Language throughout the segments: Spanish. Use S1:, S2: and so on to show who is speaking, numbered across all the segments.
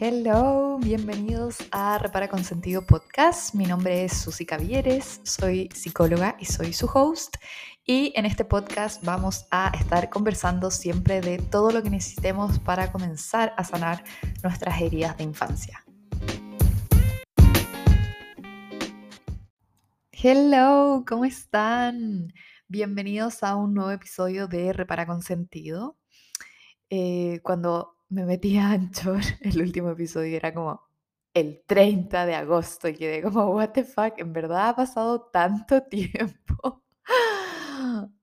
S1: Hello, bienvenidos a Repara con Sentido Podcast. Mi nombre es Susi Cavieres, soy psicóloga y soy su host. Y en este podcast vamos a estar conversando siempre de todo lo que necesitemos para comenzar a sanar nuestras heridas de infancia. Hello, ¿cómo están? Bienvenidos a un nuevo episodio de Repara con Sentido. Eh, cuando me metí a Anchor, el último episodio era como el 30 de agosto y quedé como, what the fuck, en verdad ha pasado tanto tiempo.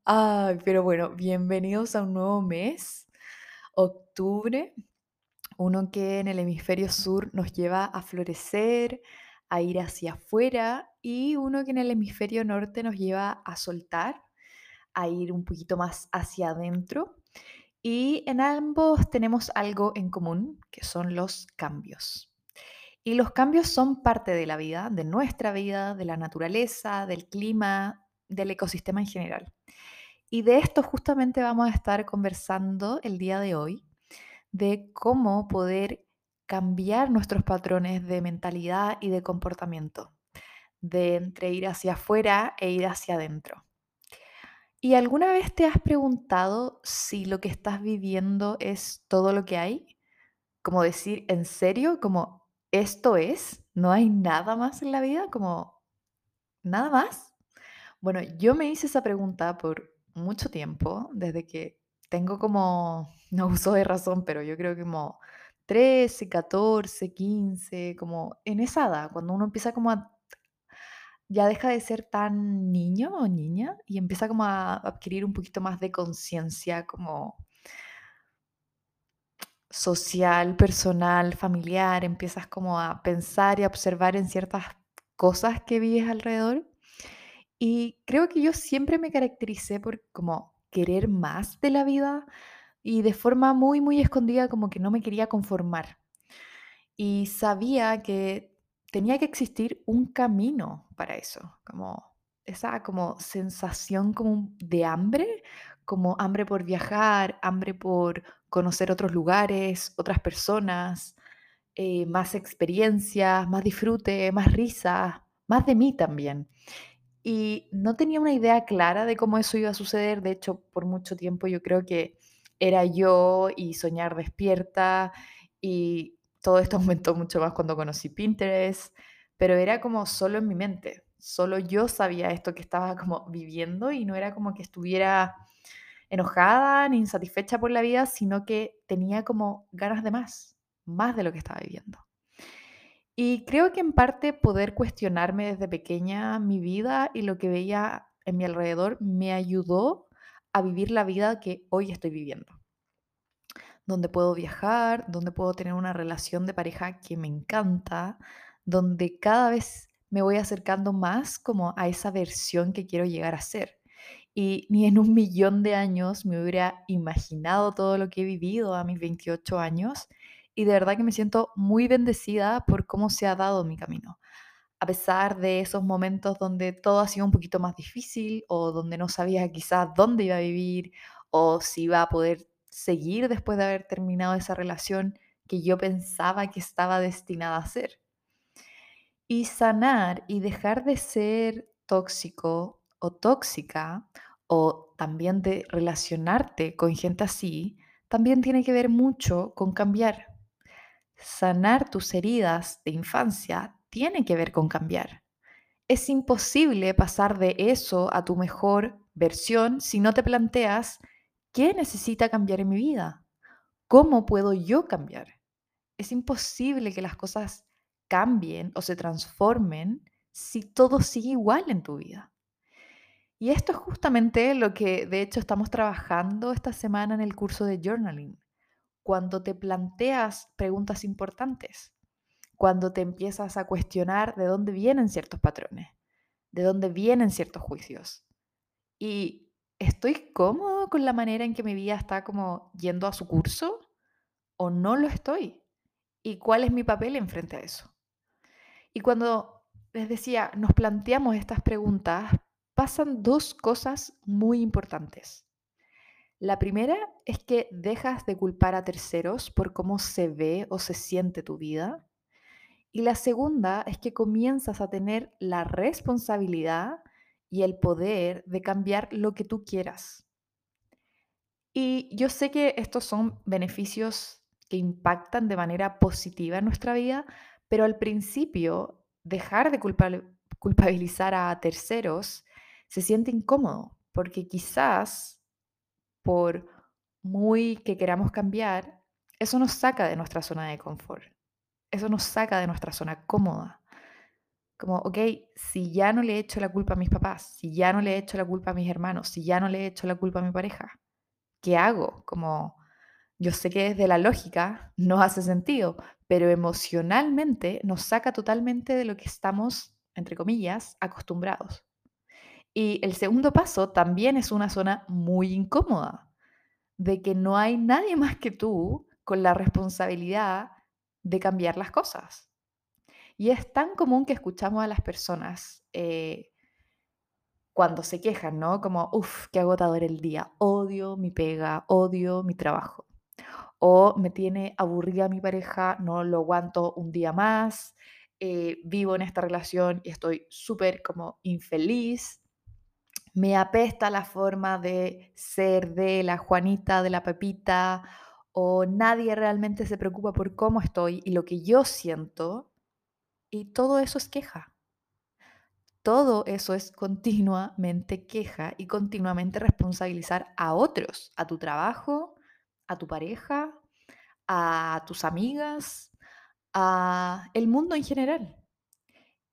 S1: Ay, pero bueno, bienvenidos a un nuevo mes, octubre, uno que en el hemisferio sur nos lleva a florecer, a ir hacia afuera y uno que en el hemisferio norte nos lleva a soltar, a ir un poquito más hacia adentro. Y en ambos tenemos algo en común, que son los cambios. Y los cambios son parte de la vida, de nuestra vida, de la naturaleza, del clima, del ecosistema en general. Y de esto justamente vamos a estar conversando el día de hoy, de cómo poder cambiar nuestros patrones de mentalidad y de comportamiento, de entre ir hacia afuera e ir hacia adentro. ¿Y alguna vez te has preguntado si lo que estás viviendo es todo lo que hay? Como decir, ¿en serio? Como, ¿esto es? ¿No hay nada más en la vida? Como, ¿nada más? Bueno, yo me hice esa pregunta por mucho tiempo, desde que tengo como, no uso de razón, pero yo creo que como 13, 14, 15, como en esa edad, cuando uno empieza como a ya deja de ser tan niño o niña y empieza como a adquirir un poquito más de conciencia como social, personal, familiar, empiezas como a pensar y a observar en ciertas cosas que vives alrededor. Y creo que yo siempre me caractericé por como querer más de la vida y de forma muy, muy escondida como que no me quería conformar. Y sabía que tenía que existir un camino para eso, como esa como sensación como de hambre, como hambre por viajar, hambre por conocer otros lugares, otras personas, eh, más experiencias, más disfrute, más risa, más de mí también. Y no tenía una idea clara de cómo eso iba a suceder. De hecho, por mucho tiempo yo creo que era yo y soñar despierta y todo esto aumentó mucho más cuando conocí Pinterest, pero era como solo en mi mente. Solo yo sabía esto que estaba como viviendo y no era como que estuviera enojada ni insatisfecha por la vida, sino que tenía como ganas de más, más de lo que estaba viviendo. Y creo que en parte poder cuestionarme desde pequeña mi vida y lo que veía en mi alrededor me ayudó a vivir la vida que hoy estoy viviendo donde puedo viajar, donde puedo tener una relación de pareja que me encanta, donde cada vez me voy acercando más como a esa versión que quiero llegar a ser. Y ni en un millón de años me hubiera imaginado todo lo que he vivido a mis 28 años y de verdad que me siento muy bendecida por cómo se ha dado mi camino. A pesar de esos momentos donde todo ha sido un poquito más difícil o donde no sabía quizás dónde iba a vivir o si iba a poder seguir después de haber terminado esa relación que yo pensaba que estaba destinada a ser. Y sanar y dejar de ser tóxico o tóxica o también de relacionarte con gente así, también tiene que ver mucho con cambiar. Sanar tus heridas de infancia tiene que ver con cambiar. Es imposible pasar de eso a tu mejor versión si no te planteas ¿Qué necesita cambiar en mi vida? ¿Cómo puedo yo cambiar? Es imposible que las cosas cambien o se transformen si todo sigue igual en tu vida. Y esto es justamente lo que de hecho estamos trabajando esta semana en el curso de journaling. Cuando te planteas preguntas importantes, cuando te empiezas a cuestionar de dónde vienen ciertos patrones, de dónde vienen ciertos juicios. Y ¿estoy cómodo con la manera en que mi vida está como yendo a su curso o no lo estoy? ¿Y cuál es mi papel en frente a eso? Y cuando les decía, nos planteamos estas preguntas, pasan dos cosas muy importantes. La primera es que dejas de culpar a terceros por cómo se ve o se siente tu vida. Y la segunda es que comienzas a tener la responsabilidad y el poder de cambiar lo que tú quieras. Y yo sé que estos son beneficios que impactan de manera positiva en nuestra vida, pero al principio dejar de culpabilizar a terceros se siente incómodo, porque quizás por muy que queramos cambiar, eso nos saca de nuestra zona de confort, eso nos saca de nuestra zona cómoda. Como, ok, si ya no le he hecho la culpa a mis papás, si ya no le he hecho la culpa a mis hermanos, si ya no le he hecho la culpa a mi pareja, ¿qué hago? Como, yo sé que desde la lógica no hace sentido, pero emocionalmente nos saca totalmente de lo que estamos, entre comillas, acostumbrados. Y el segundo paso también es una zona muy incómoda, de que no hay nadie más que tú con la responsabilidad de cambiar las cosas. Y es tan común que escuchamos a las personas eh, cuando se quejan, ¿no? Como, uff, qué agotador el día, odio mi pega, odio mi trabajo. O me tiene aburrida mi pareja, no lo aguanto un día más, eh, vivo en esta relación y estoy súper como infeliz. Me apesta la forma de ser de la Juanita, de la Pepita, o nadie realmente se preocupa por cómo estoy y lo que yo siento. Y todo eso es queja. Todo eso es continuamente queja y continuamente responsabilizar a otros, a tu trabajo, a tu pareja, a tus amigas, a el mundo en general.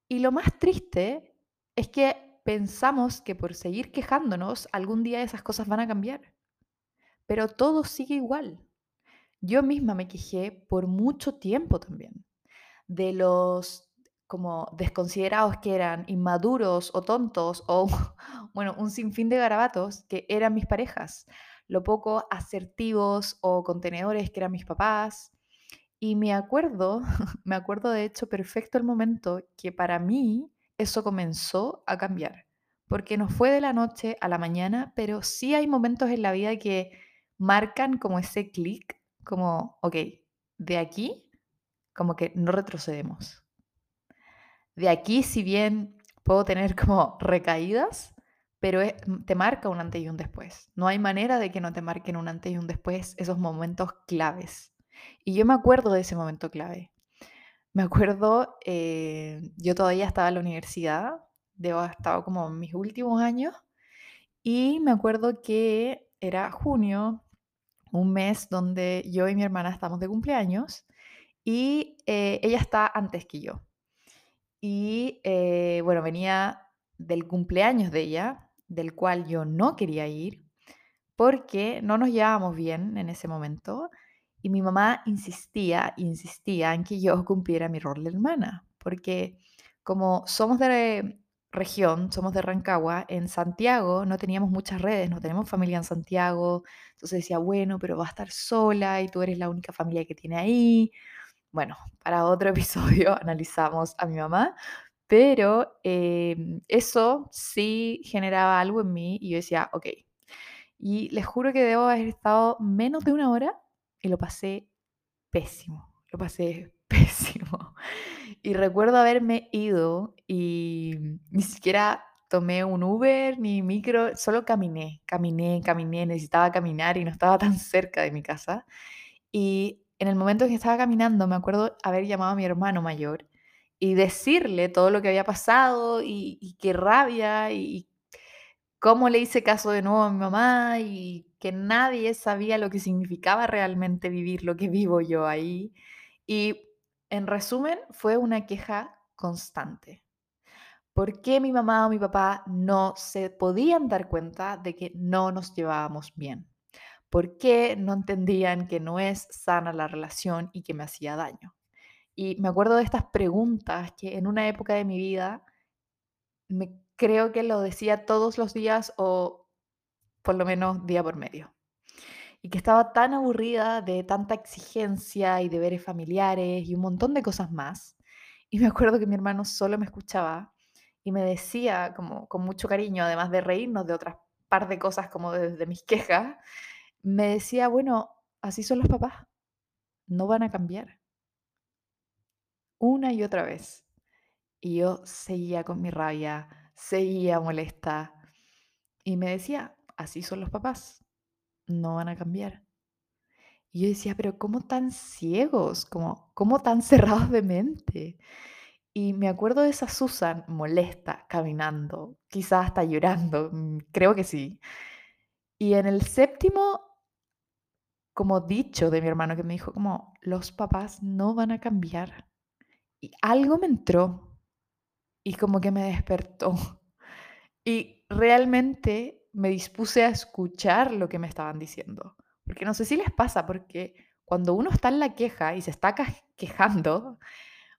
S1: Y lo más triste es que pensamos que por seguir quejándonos algún día esas cosas van a cambiar. Pero todo sigue igual. Yo misma me quejé por mucho tiempo también de los como desconsiderados que eran, inmaduros o tontos o, bueno, un sinfín de garabatos que eran mis parejas, lo poco asertivos o contenedores que eran mis papás. Y me acuerdo, me acuerdo de hecho perfecto el momento que para mí eso comenzó a cambiar, porque no fue de la noche a la mañana, pero sí hay momentos en la vida que marcan como ese clic, como, ok, de aquí, como que no retrocedemos de aquí, si bien puedo tener como recaídas, pero mm, te marca un antes y un después. No hay manera de que no te marquen un antes y un después esos momentos claves. Y yo me acuerdo de ese momento clave. Me acuerdo, eh, yo todavía estaba en la universidad, debo estaba como en mis últimos años, y me acuerdo que era junio, un mes donde yo y mi hermana estamos de cumpleaños, y eh, ella está antes que yo. Y eh, bueno, venía del cumpleaños de ella, del cual yo no quería ir, porque no nos llevábamos bien en ese momento. Y mi mamá insistía, insistía en que yo cumpliera mi rol de hermana, porque como somos de región, somos de Rancagua, en Santiago no teníamos muchas redes, no tenemos familia en Santiago, entonces decía, bueno, pero va a estar sola y tú eres la única familia que tiene ahí. Bueno, para otro episodio analizamos a mi mamá, pero em, eso sí generaba algo en mí y yo decía, ok. Y les juro que debo haber estado menos de una hora y lo pasé pésimo, lo pasé pésimo. Y recuerdo haberme ido y ni siquiera tomé un Uber ni micro, solo caminé, caminé, caminé, necesitaba caminar y no estaba tan cerca de mi casa. Y en el momento en que estaba caminando, me acuerdo haber llamado a mi hermano mayor y decirle todo lo que había pasado y, qué rabia y, cómo le hice caso de nuevo a mi mamá y que nadie sabía lo que significaba realmente vivir lo que vivo yo ahí. Y en resumen, fue una queja constante. ¿Por qué mi mamá o mi papá no se podían dar cuenta de que no nos llevábamos bien? ¿Por qué no entendían que no es sana la relación y que me hacía daño? Y me acuerdo de estas preguntas que en una época de mi vida me creo que lo decía todos los días o por lo menos día por medio. Y que estaba tan aburrida de tanta exigencia y deberes familiares y un montón de cosas más. Y me acuerdo que mi hermano solo me escuchaba y me decía como con mucho cariño, además de reírnos de otras par de cosas como desde mis quejas, me decía, bueno, así son los papás, no van a cambiar. Una y otra vez. Y yo seguía con mi rabia, seguía molesta. Y me decía, así son los papás, no van a cambiar. Y yo decía, pero ¿cómo tan ciegos? ¿Cómo, cómo tan cerrados de mente? Y me acuerdo de esa Susan molesta, caminando, quizás hasta llorando, mm, creo que sí. Y en el séptimo, como dicho de mi hermano que me dijo, como, los papás no van a cambiar. Y algo me entró y como que me despertó. Y realmente me dispuse a escuchar lo que me estaban diciendo. Porque no sé si les pasa, porque cuando uno está en la queja y se está quejando,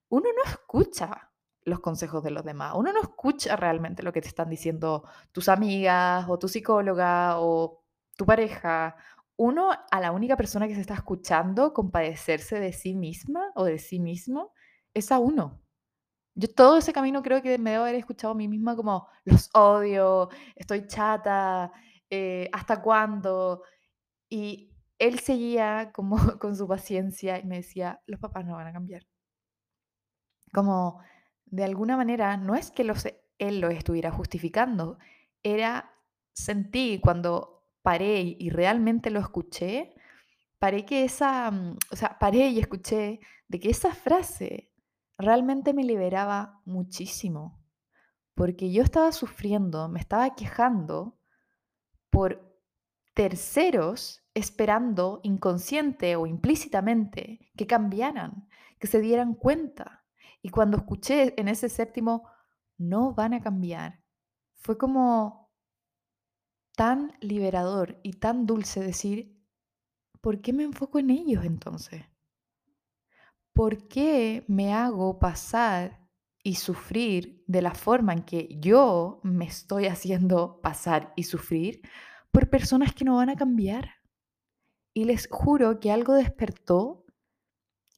S1: uno no escucha los consejos de los demás, uno no escucha realmente lo que te están diciendo tus amigas o tu psicóloga o tu pareja. Uno a la única persona que se está escuchando compadecerse de sí misma o de sí mismo es a uno. Yo todo ese camino creo que me debo haber escuchado a mí misma como los odio, estoy chata, eh, ¿hasta cuándo? Y él seguía como con su paciencia y me decía, los papás no van a cambiar. Como de alguna manera, no es que los, él lo estuviera justificando, era, sentí cuando paré y realmente lo escuché, paré que esa, mm, o sea, paré y escuché de que esa frase realmente me liberaba muchísimo, porque yo estaba sufriendo, me estaba quejando por terceros esperando inconsciente o implícitamente que cambiaran, que se dieran cuenta. Y cuando escuché en ese séptimo, no van a cambiar, fue como tan liberador y tan dulce decir, ¿por qué me enfoco en ellos entonces? ¿por qué me hago pasar y sufrir de la forma en que yo me estoy haciendo pasar y sufrir por personas que no van a cambiar? Y les juro que algo despertó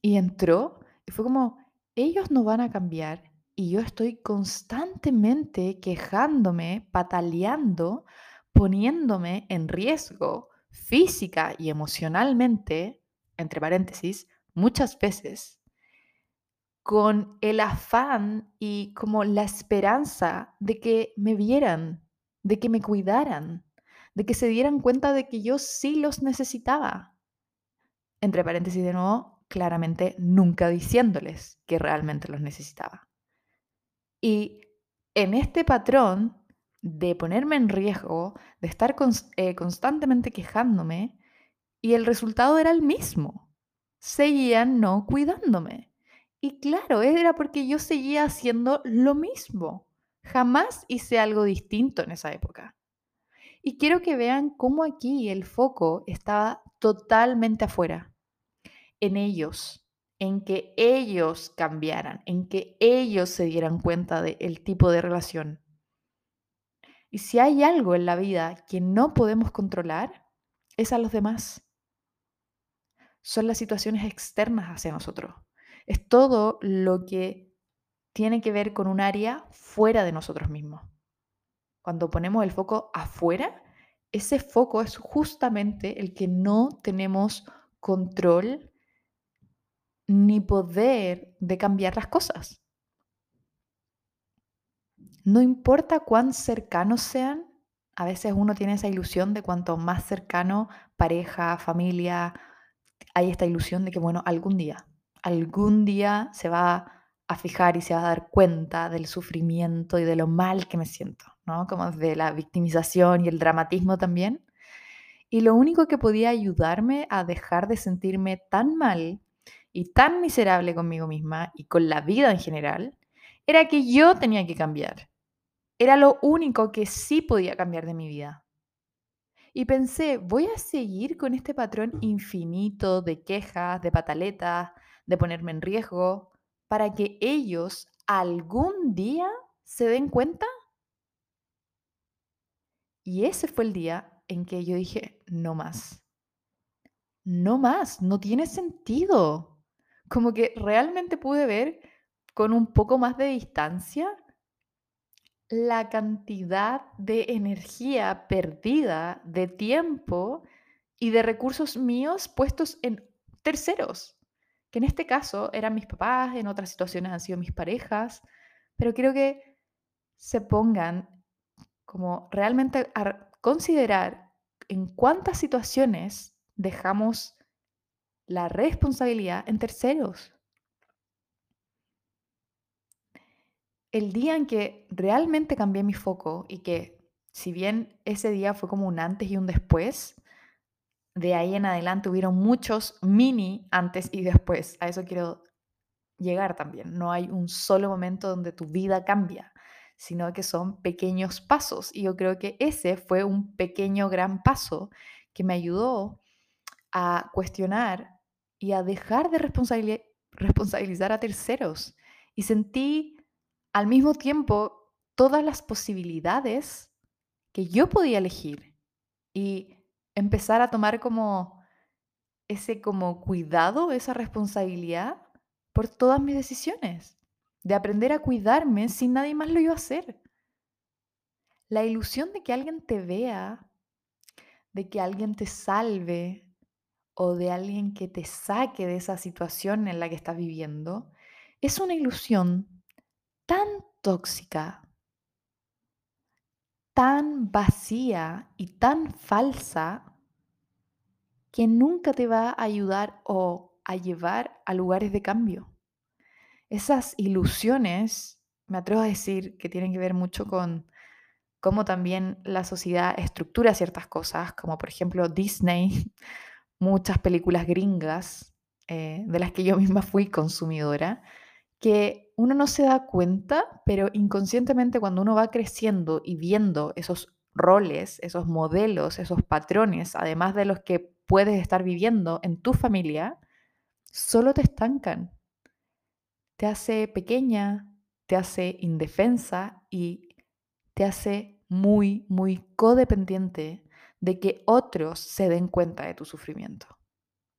S1: y entró y fue como, ellos no van a cambiar y yo estoy constantemente quejándome, pataleando, poniéndome en riesgo física y emocionalmente, entre paréntesis, muchas veces con el afán y como la esperanza de que me vieran, de que me cuidaran, de que se dieran cuenta de que yo sí los necesitaba. Entre paréntesis de nuevo, claramente nunca diciéndoles que realmente los necesitaba. Y en este patrón de ponerme en riesgo, de estar eh, constantemente quejándome, y el resultado era el mismo seguían no cuidándome. Y claro, era porque yo seguía haciendo lo mismo. Jamás hice algo distinto en esa época. Y quiero que vean cómo aquí el foco estaba totalmente afuera, en ellos, en que ellos cambiaran, en que ellos se dieran cuenta del tipo de relación. Y si hay algo en la vida que no podemos controlar, es a los demás son las situaciones externas hacia nosotros. Es todo lo que tiene que ver con un área fuera de nosotros mismos. Cuando ponemos el foco afuera, ese foco es justamente el que no tenemos control ni poder de cambiar las cosas. No importa cuán cercanos sean, a veces uno tiene esa ilusión de cuanto más cercano, pareja, familia, hay esta ilusión de que, bueno, algún día, algún día se va a fijar y se va a dar cuenta del sufrimiento y de lo mal que me siento, ¿no? Como de la victimización y el dramatismo también. Y lo único que podía ayudarme a dejar de sentirme tan mal y tan miserable conmigo misma y con la vida en general, era que yo tenía que cambiar. Era lo único que sí podía cambiar de mi vida. Y pensé, voy a seguir con este patrón infinito de quejas, de pataletas, de ponerme en riesgo, para que ellos algún día se den cuenta. Y ese fue el día en que yo dije, no más. No más, no tiene sentido. Como que realmente pude ver con un poco más de distancia la cantidad de energía perdida, de tiempo y de recursos míos puestos en terceros, que en este caso eran mis papás, en otras situaciones han sido mis parejas, pero quiero que se pongan como realmente a considerar en cuántas situaciones dejamos la responsabilidad en terceros. El día en que realmente cambié mi foco y que si bien ese día fue como un antes y un después, de ahí en adelante hubieron muchos mini antes y después. A eso quiero llegar también. No hay un solo momento donde tu vida cambia, sino que son pequeños pasos. Y yo creo que ese fue un pequeño gran paso que me ayudó a cuestionar y a dejar de responsabilizar a terceros. Y sentí al mismo tiempo todas las posibilidades que yo podía elegir y empezar a tomar como ese como cuidado, esa responsabilidad por todas mis decisiones, de aprender a cuidarme sin nadie más lo iba a hacer. La ilusión de que alguien te vea, de que alguien te salve o de alguien que te saque de esa situación en la que estás viviendo, es una ilusión tan tóxica, tan vacía y tan falsa que nunca te va a ayudar o a llevar a lugares de cambio. Esas ilusiones, me atrevo a decir, que tienen que ver mucho con cómo también la sociedad estructura ciertas cosas, como por ejemplo Disney, muchas películas gringas, eh, de las que yo misma fui consumidora, que uno no se da cuenta, pero inconscientemente cuando uno va creciendo y viendo esos roles, esos modelos, esos patrones, además de los que puedes estar viviendo en tu familia, solo te estancan. Te hace pequeña, te hace indefensa y te hace muy, muy codependiente de que otros se den cuenta de tu sufrimiento.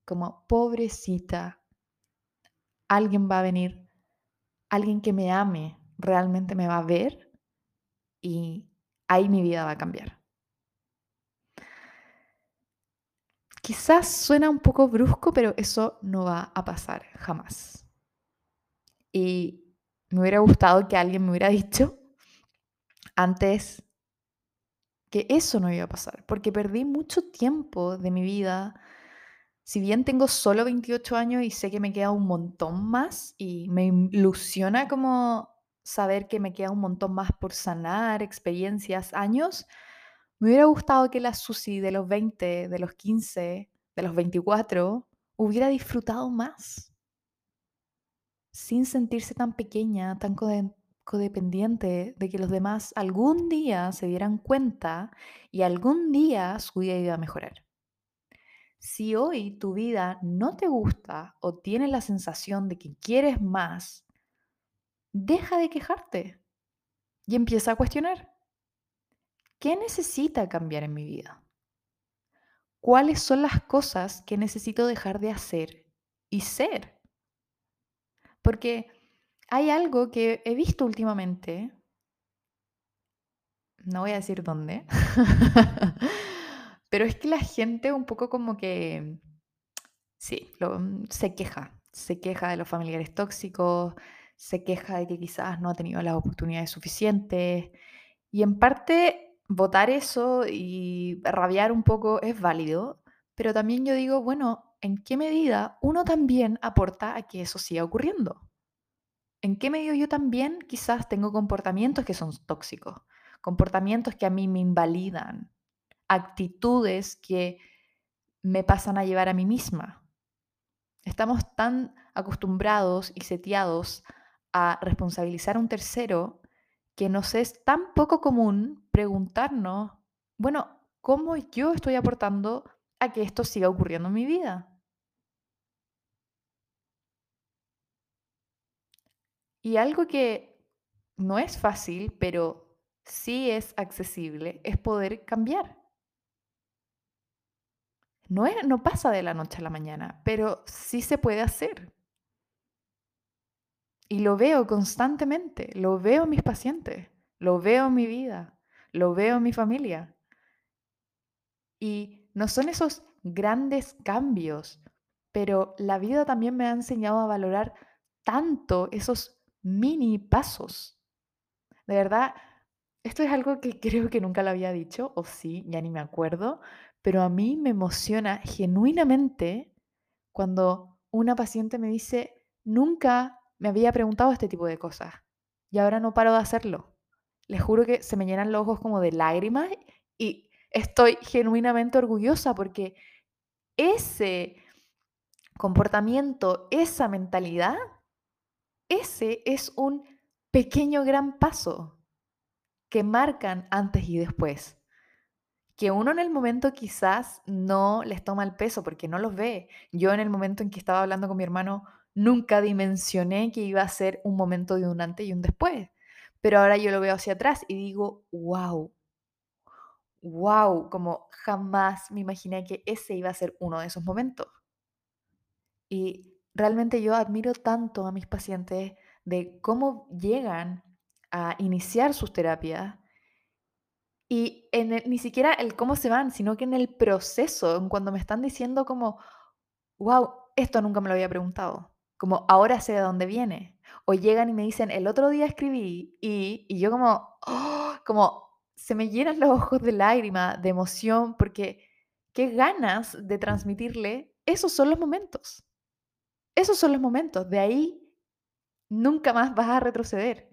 S1: Como pobrecita, alguien va a venir alguien que me ame realmente me va a ver y ahí mi vida va a cambiar. Quizás suena un poco brusco, pero eso no va a pasar jamás. Y me hubiera gustado que alguien me hubiera dicho antes que eso no iba a pasar, porque perdí mucho tiempo de mi vida si bien tengo solo 28 años y sé que me queda un montón más y me ilusiona como saber que me queda un montón más por sanar, experiencias, años, me hubiera gustado que la Susi de los 20, de los 15, de los 24 hubiera disfrutado más, sin sentirse tan pequeña, tan codependiente de que los demás algún día se dieran cuenta y algún día su vida iba a mejorar. Si hoy tu vida no te gusta o tienes la sensación de que quieres más, deja de quejarte y empieza a cuestionar. ¿Qué necesita cambiar en mi vida? ¿Cuáles son las cosas que necesito dejar de hacer y ser? Porque hay algo que he visto últimamente, no voy a decir dónde, Pero es que la gente un poco como que, sí, mm, se queja, se queja de los familiares tóxicos, se queja de que quizás no ha tenido las oportunidades suficientes. Y en parte votar eso y rabiar un poco es válido, pero también yo digo, bueno, ¿en qué medida uno también aporta a que eso siga ocurriendo? ¿En qué medida yo también quizás tengo comportamientos que son tóxicos? Comportamientos que a mí me invalidan, actitudes que me pasan a llevar a mí misma. Estamos tan acostumbrados y seteados a responsabilizar a un tercero que nos es tan poco común preguntarnos, bueno, ¿cómo yo estoy aportando a que esto siga ocurriendo en mi vida? Y algo que no es fácil, pero sí es accesible, es poder cambiar. No, no pasa de la noche a la mañana, pero sí se puede hacer. Y lo veo constantemente, lo veo en mis pacientes, lo veo en mi vida, lo veo en mi familia. Y no son esos grandes cambios, pero la vida también me ha enseñado a valorar tanto esos mini pasos. De verdad, esto es algo que creo que nunca lo había dicho, o sí, ya ni me acuerdo, pero a mí me emociona genuinamente cuando una paciente me dice, nunca me había preguntado este tipo de cosas y ahora no paro de hacerlo. Les juro que se me llenan los ojos como de lágrimas y estoy genuinamente orgullosa porque ese comportamiento, esa mentalidad, ese es un pequeño gran paso que marcan antes y después. Que uno en el momento quizás no les toma el peso porque no los ve. Yo en el momento en que estaba hablando con mi hermano nunca dimensioné que iba a ser un momento de un antes y un después. Pero ahora yo lo veo hacia atrás y digo, wow, wow, como jamás me imaginé que ese iba a ser uno de esos momentos. Y realmente yo admiro tanto a mis pacientes de cómo llegan a iniciar sus terapias y en ni siquiera el cómo se van, sino que en el proceso, en cuando me están diciendo como, wow, esto nunca me lo había preguntado, como ahora sé de dónde viene. O llegan y me dicen, el otro día escribí y, y yo como, oh, como se me llenan los ojos de lágrima, de emoción, porque qué ganas de transmitirle, esos son los momentos. Esos son los momentos. De ahí nunca más vas a retroceder.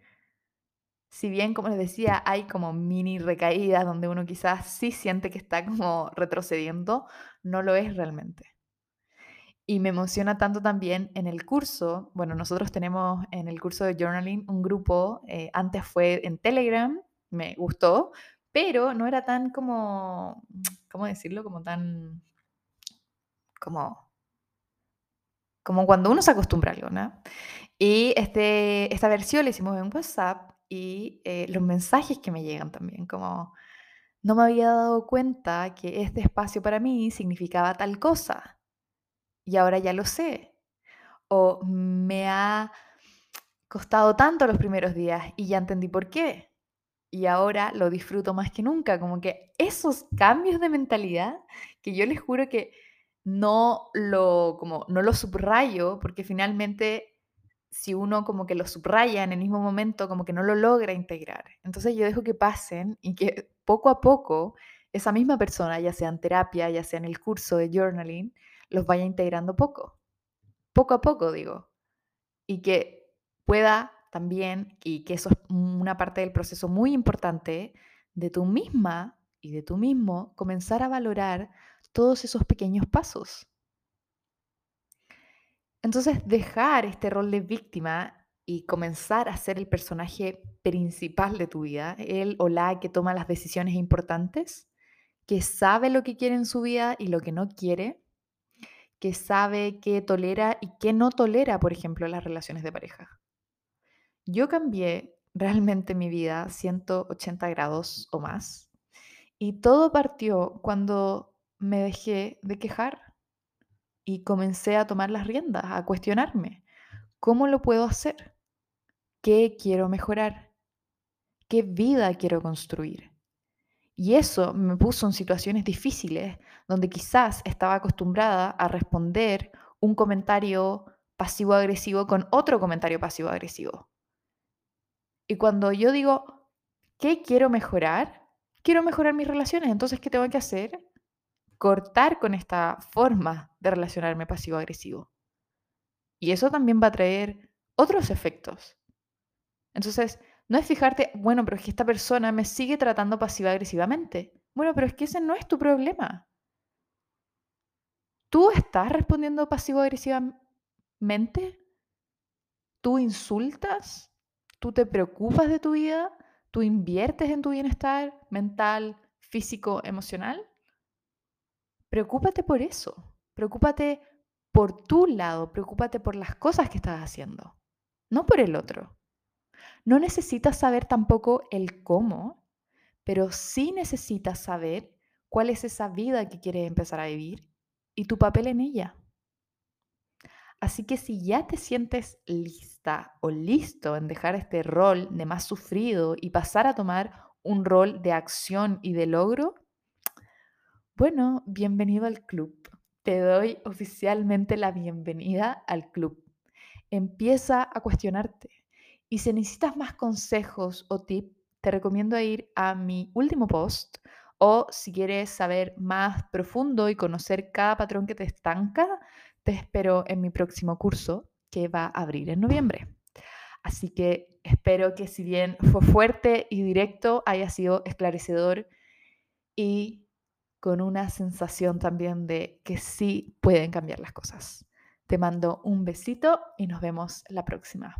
S1: Si bien, como les decía, hay como mini recaídas donde uno quizás sí siente que está como retrocediendo, no lo es realmente. Y me emociona tanto también en el curso, bueno, nosotros tenemos en el curso de journaling un grupo, eh, antes fue en Telegram, me gustó, pero no era tan como, ¿cómo decirlo? Como tan, como como cuando uno se acostumbra a algo, ¿no? Y este, esta versión la hicimos en WhatsApp y eh, los mensajes que me llegan también, como no me había dado cuenta que este espacio para mí significaba tal cosa y ahora ya lo sé. O me ha costado tanto los primeros días y ya entendí por qué. Y ahora lo disfruto más que nunca, como que esos cambios de mentalidad que yo les juro que no lo, como, no lo subrayo, porque finalmente si uno como que lo subraya en el mismo momento, como que no lo logra integrar. Entonces yo dejo que pasen y que poco a poco esa misma persona, ya sea en terapia, ya sea en el curso de journaling, los vaya integrando poco. Poco a poco, digo. Y que pueda también, y que eso es una parte del proceso muy importante, de tú misma y de tú mismo comenzar a valorar todos esos pequeños pasos. Entonces, dejar este rol de víctima y comenzar a ser el personaje principal de tu vida, él o la que toma las decisiones importantes, que sabe lo que quiere en su vida y lo que no quiere, que sabe qué tolera y qué no tolera, por ejemplo, las relaciones de pareja. Yo cambié realmente mi vida 180 grados o más y todo partió cuando me dejé de quejar y comencé a tomar las riendas, a cuestionarme. ¿Cómo lo puedo hacer? ¿Qué quiero mejorar? ¿Qué vida quiero construir? Y eso me puso en situaciones difíciles donde quizás estaba acostumbrada a responder un comentario pasivo-agresivo con otro comentario pasivo-agresivo. Y cuando yo digo, ¿qué quiero mejorar? Quiero mejorar mis relaciones, entonces, ¿qué tengo que hacer? Cortar con esta forma de relacionarme pasivo-agresivo. Y eso también va a traer otros efectos. Entonces, no es fijarte, bueno, pero es que esta persona me sigue tratando pasiva-agresivamente. Bueno, pero es que ese no es tu problema. ¿Tú estás respondiendo pasivo-agresivamente? ¿Tú insultas? ¿Tú te preocupas de tu vida? ¿Tú inviertes en tu bienestar mental, físico, emocional? Preocúpate por eso. Preocúpate por tu lado. Preocúpate por las cosas que estás haciendo, no por el otro. No necesitas saber tampoco el cómo, pero sí necesitas saber cuál es esa vida que quieres empezar a vivir y tu papel en ella. Así que si ya te sientes lista o listo en dejar este rol de más sufrido y pasar a tomar un rol de acción y de logro, Bueno, bienvenido al club. Te doy oficialmente la bienvenida al club. Empieza a cuestionarte. Y si necesitas más consejos o tips, te recomiendo ir a mi último post o si quieres saber más profundo y conocer cada patrón que te estanca, te espero en mi próximo curso que va a abrir en noviembre. Así que espero que si bien fue fuerte y directo, haya sido esclarecedor y con una sensación también de que sí pueden cambiar las cosas. Te mando un besito y nos vemos la próxima.